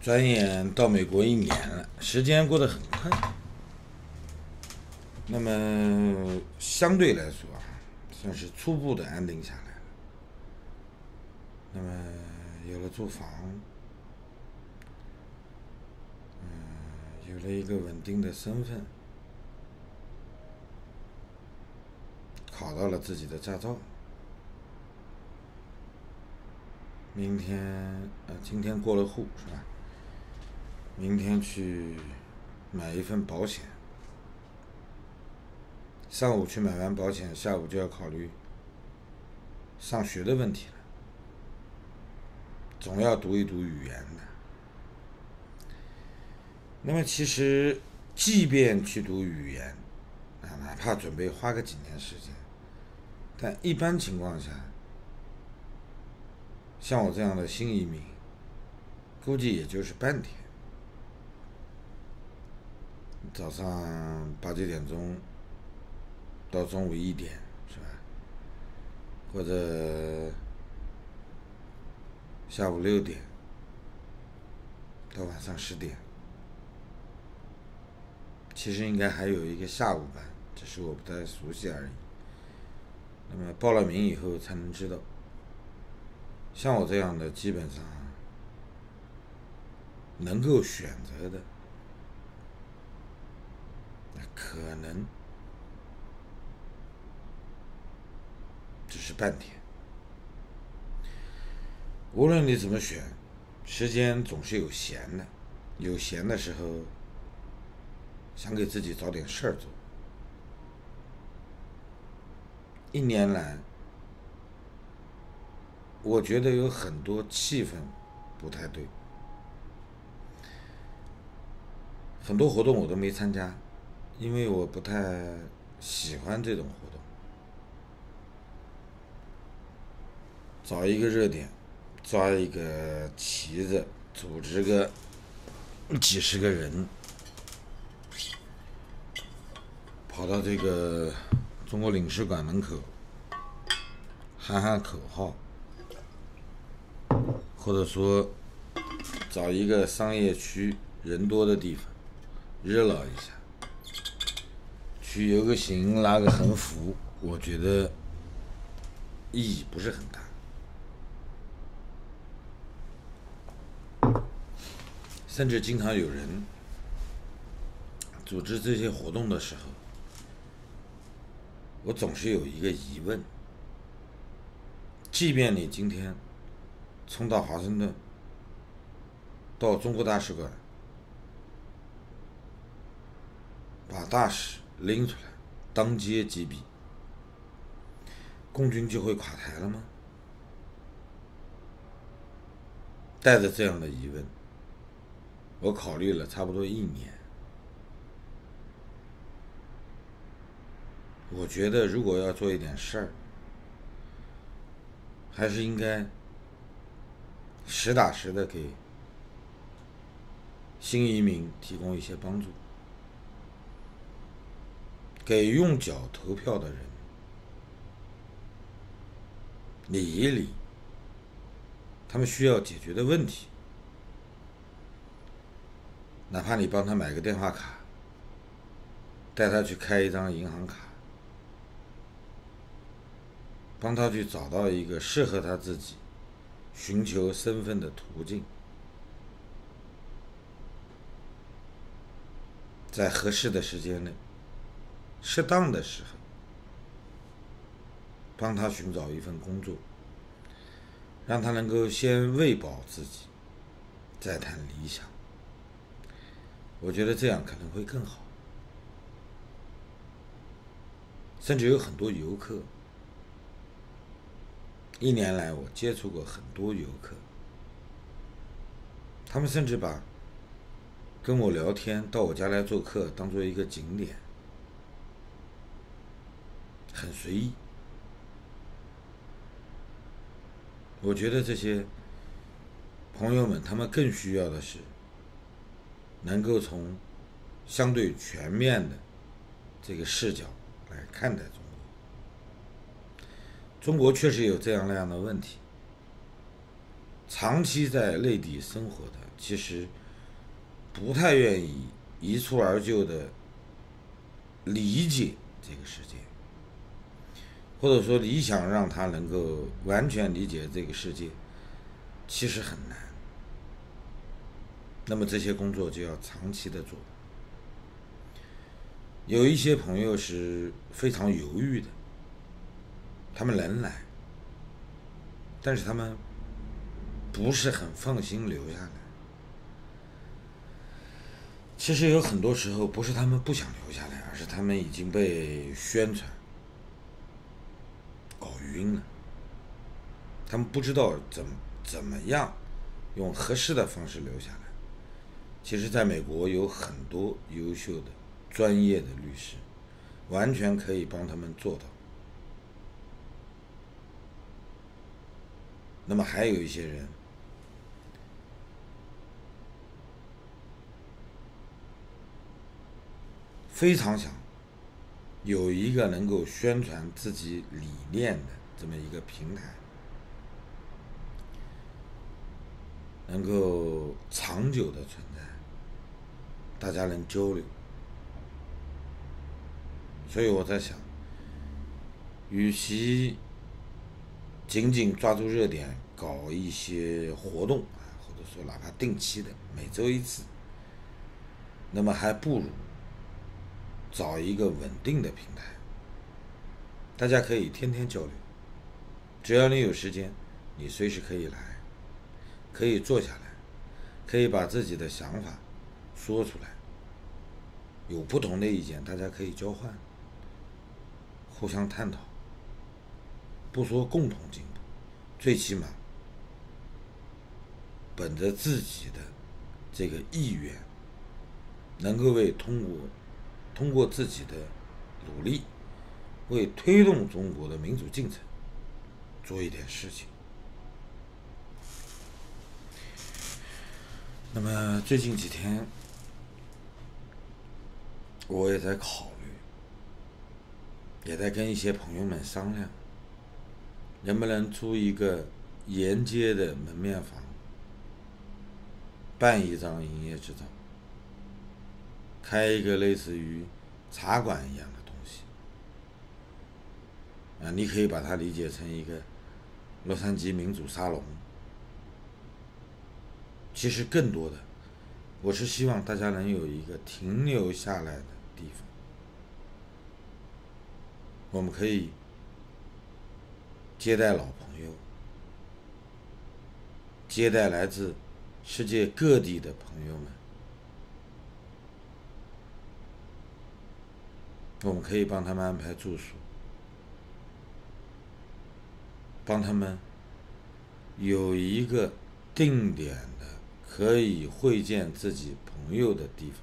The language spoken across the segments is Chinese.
转眼到美国一年了，时间过得很快。那么相对来说啊，算是初步的安定下来了。那么有了住房，嗯，有了一个稳定的身份，考到了自己的驾照。明天，呃，今天过了户是吧？明天去买一份保险。上午去买完保险，下午就要考虑上学的问题了。总要读一读语言的。那么，其实即便去读语言，啊，哪怕准备花个几年时间，但一般情况下，像我这样的新移民，估计也就是半天。早上八九点钟到中午一点，是吧？或者下午六点到晚上十点，其实应该还有一个下午班，只是我不太熟悉而已。那么报了名以后才能知道。像我这样的，基本上能够选择的。可能只是半天。无论你怎么选，时间总是有闲的。有闲的时候，想给自己找点事儿做。一年来，我觉得有很多气氛不太对，很多活动我都没参加。因为我不太喜欢这种活动，找一个热点，抓一个旗子，组织个几十个人，跑到这个中国领事馆门口喊喊口号，或者说找一个商业区人多的地方热闹一下。去游个行，拉个横幅，我觉得意义不是很大。甚至经常有人组织这些活动的时候，我总是有一个疑问：即便你今天冲到华盛顿，到中国大使馆，把大使。拎出来，当街击毙，共军就会垮台了吗？带着这样的疑问，我考虑了差不多一年。我觉得，如果要做一点事儿，还是应该实打实的给新移民提供一些帮助。给用脚投票的人理一理他们需要解决的问题，哪怕你帮他买个电话卡，带他去开一张银行卡，帮他去找到一个适合他自己寻求身份的途径，在合适的时间内。适当的时候，帮他寻找一份工作，让他能够先喂饱自己，再谈理想。我觉得这样可能会更好。甚至有很多游客，一年来我接触过很多游客，他们甚至把跟我聊天、到我家来做客当做一个景点。很随意，我觉得这些朋友们，他们更需要的是能够从相对全面的这个视角来看待中国。中国确实有这样那样的问题，长期在内地生活的，其实不太愿意一蹴而就的理解这个世界，或者说你想让他能够完全理解这个世界，其实很难。那么这些工作就要长期的做。有一些朋友是非常犹豫的，他们能来，但是他们不是很放心留下来。其实有很多时候不是他们不想留下来，而是他们已经被宣传搞晕了，他们不知道怎么怎么样用合适的方式留下来。其实，在美国有很多优秀的、专业的律师，完全可以帮他们做到。那么，还有一些人非常想有一个能够宣传自己理念的这么一个平台。能够长久的存在，大家能交流，所以我在想，与其仅仅抓住热点搞一些活动啊，或者说哪怕定期的每周一次，那么还不如找一个稳定的平台，大家可以天天交流，只要你有时间，你随时可以来。可以坐下来，可以把自己的想法说出来。有不同的意见，大家可以交换，互相探讨。不说共同进步，最起码本着自己的这个意愿，能够为通过通过自己的努力，为推动中国的民主进程做一点事情。那么最近几天，我也在考虑，也在跟一些朋友们商量，能不能租一个沿街的门面房，办一张营业执照，开一个类似于茶馆一样的东西。啊，你可以把它理解成一个洛杉矶民主沙龙。其实更多的，我是希望大家能有一个停留下来的地方，我们可以接待老朋友，接待来自世界各地的朋友们，我们可以帮他们安排住宿，帮他们有一个定点的。可以会见自己朋友的地方。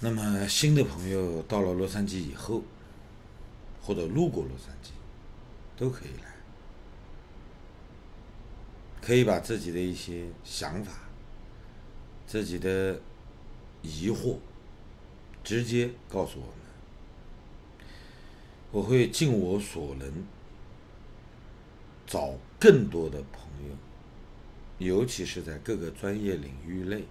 那么，新的朋友到了洛杉矶以后，或者路过洛杉矶，都可以来，可以把自己的一些想法、自己的疑惑直接告诉我们，我会尽我所能。找更多的朋友，尤其是在各个专业领域内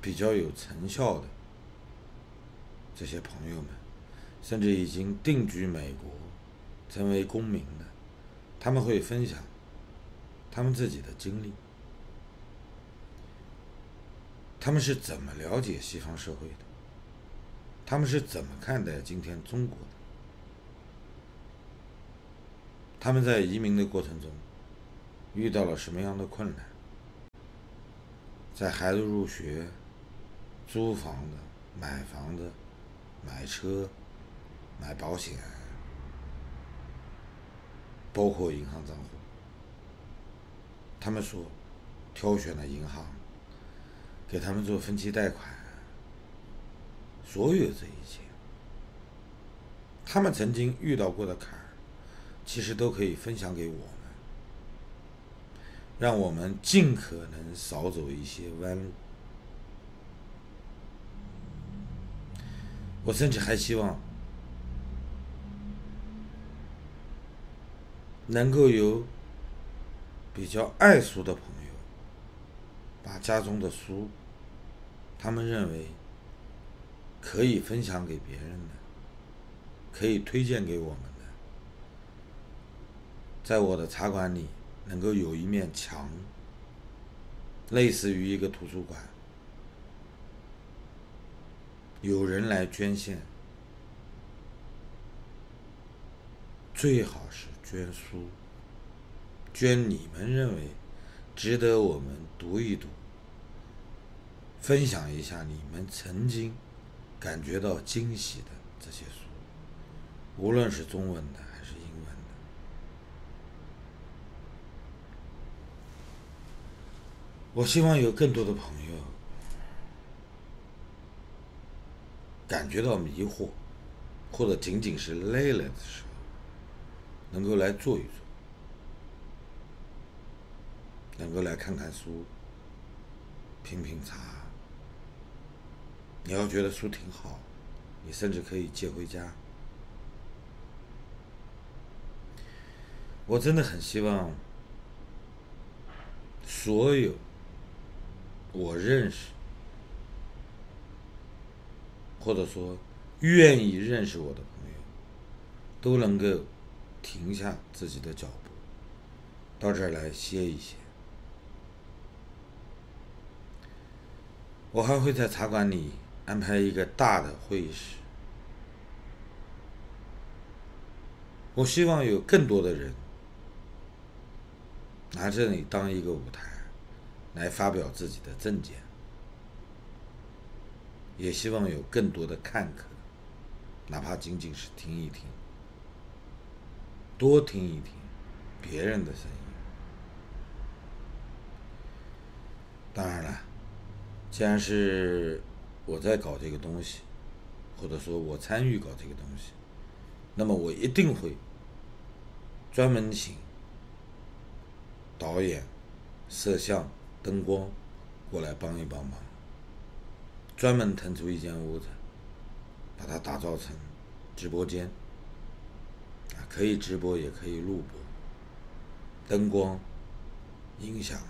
比较有成效的这些朋友们，甚至已经定居美国、成为公民的，他们会分享他们自己的经历，他们是怎么了解西方社会的。他们是怎么看待今天中国的？他们在移民的过程中遇到了什么样的困难？在孩子入学、租房子、买房子、买车、买保险，包括银行账户，他们说挑选了银行给他们做分期贷款。所有这一切，他们曾经遇到过的坎儿，其实都可以分享给我们，让我们尽可能少走一些弯路。我甚至还希望能够有比较爱书的朋友，把家中的书，他们认为可以分享给别人的，可以推荐给我们的，在我的茶馆里能够有一面墙，类似于一个图书馆。有人来捐献，最好是捐书，捐你们认为值得我们读一读、分享一下你们曾经感觉到惊喜的这些书，无论是中文的还是英文的。我希望有更多的朋友。感觉到迷惑，或者仅仅是累了的时候，能够来坐一坐，能够来看看书，品品茶。你要觉得书挺好，你甚至可以借回家。我真的很希望所有我认识。或者说，愿意认识我的朋友，都能够停下自己的脚步，到这儿来歇一歇。我还会在茶馆里安排一个大的会议室，我希望有更多的人拿这里当一个舞台，来发表自己的政见。也希望有更多的看客，哪怕仅仅是听一听，多听一听别人的声音。当然了，既然是我在搞这个东西，或者说我参与搞这个东西，那么我一定会专门请导演、摄像、灯光过来帮一帮忙。专门腾出一间屋子，把它打造成直播间，可以直播也可以录播，灯光、音响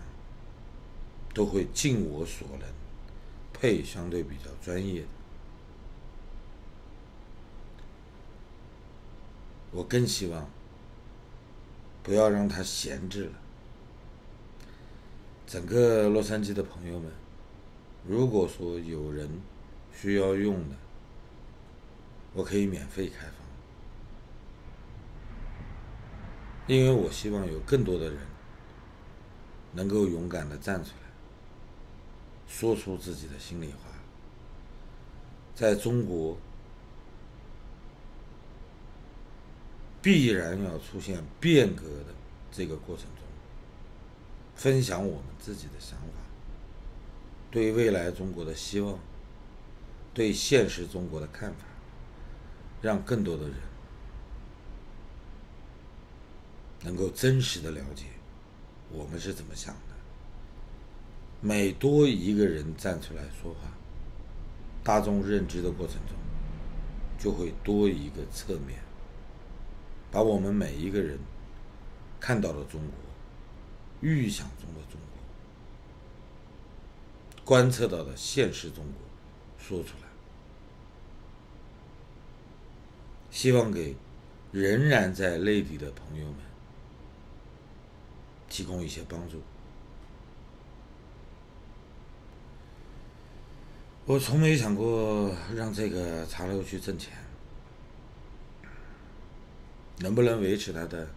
都会尽我所能配相对比较专业的。我更希望不要让它闲置了。整个洛杉矶的朋友们。如果说有人需要用的，我可以免费开放，因为我希望有更多的人能够勇敢的站出来，说出自己的心里话。在中国，必然要出现变革的这个过程中，分享我们自己的想法。对未来中国的希望，对现实中国的看法，让更多的人能够真实的了解我们是怎么想的。每多一个人站出来说话，大众认知的过程中就会多一个侧面，把我们每一个人看到的中国、预想中的中国。观测到的现实中国，说出来，希望给仍然在内地的朋友们提供一些帮助。我从没想过让这个茶楼去挣钱，能不能维持它的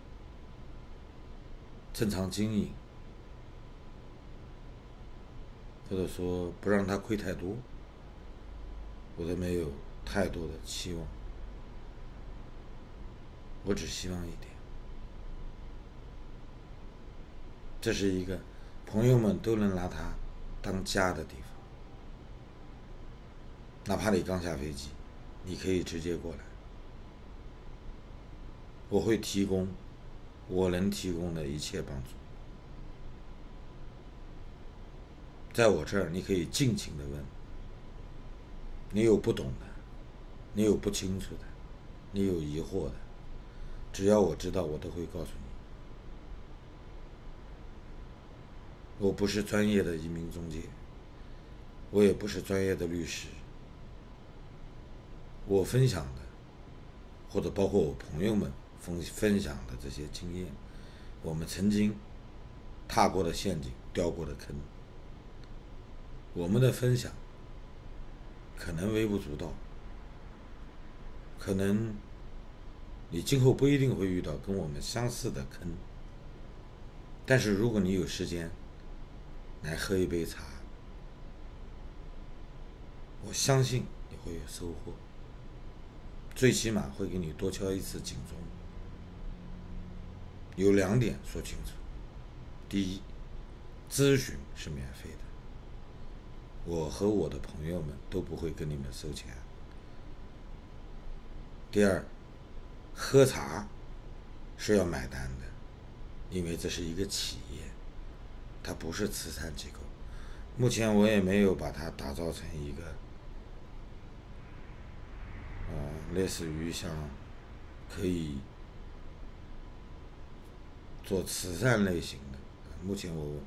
正常经营？或者说不让他亏太多，我都没有太多的期望，我只希望一点，这是一个朋友们都能拿它当家的地方，哪怕你刚下飞机，你可以直接过来，我会提供我能提供的一切帮助。在我这儿，你可以尽情的问，你有不懂的，你有不清楚的，你有疑惑的，只要我知道，我都会告诉你。我不是专业的移民中介，我也不是专业的律师。我分享的，或者包括我朋友们分分享的这些经验，我们曾经踏过的陷阱、掉过的坑，我们的分享可能微不足道，可能你今后不一定会遇到跟我们相似的坑，但是如果你有时间来喝一杯茶，我相信你会有收获。最起码会给你多敲一次警钟。有两点说清楚：第一，咨询是免费的，我和我的朋友们都不会跟你们收钱；第二，喝茶是要买单的，因为这是一个企业，它不是慈善机构。目前我也没有把它打造成一个。呃，类似于像可以做慈善类型的，目前我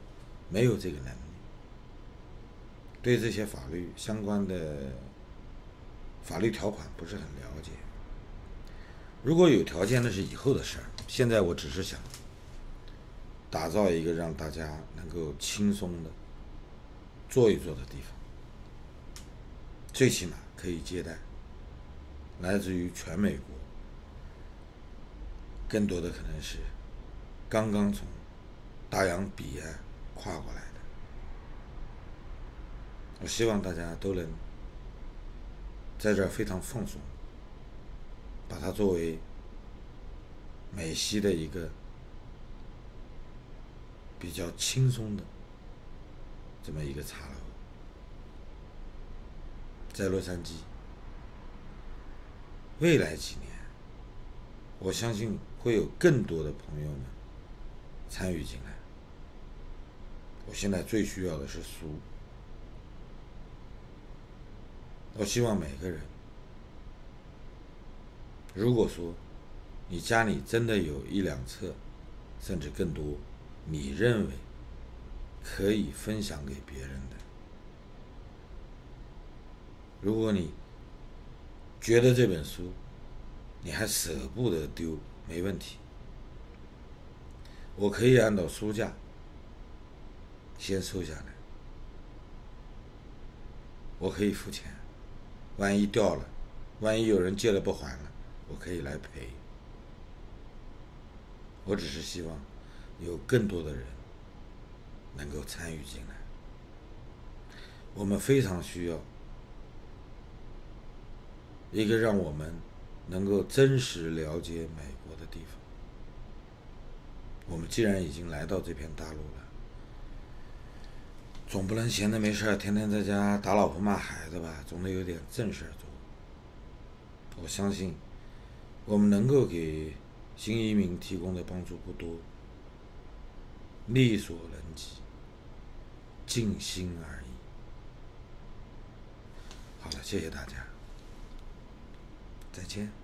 没有这个能力，对这些法律相关的法律条款不是很了解。如果有条件，那是以后的事儿。现在我只是想打造一个让大家能够轻松的坐一坐的地方，最起码可以接待。来自于全美国，更多的可能是刚刚从大洋彼岸跨过来的。我希望大家都能在这非常放松，把它作为美西的一个比较轻松的这么一个茶楼，在洛杉矶。未来几年，我相信会有更多的朋友们参与进来。我现在最需要的是书。我希望每个人，如果说你家里真的有一两册，甚至更多，你认为可以分享给别人的，如果你。觉得这本书你还舍不得丢，没问题。我可以按照书价先收下来，我可以付钱。万一掉了，万一有人借了不还了，我可以来赔。我只是希望有更多的人能够参与进来，我们非常需要。一个让我们能够真实了解美国的地方。我们既然已经来到这片大陆了，总不能闲着没事，天天在家打老婆骂孩子吧？总得有点正事做。我相信，我们能够给新移民提供的帮助不多，力所能及，尽心而已。好了，谢谢大家。再见。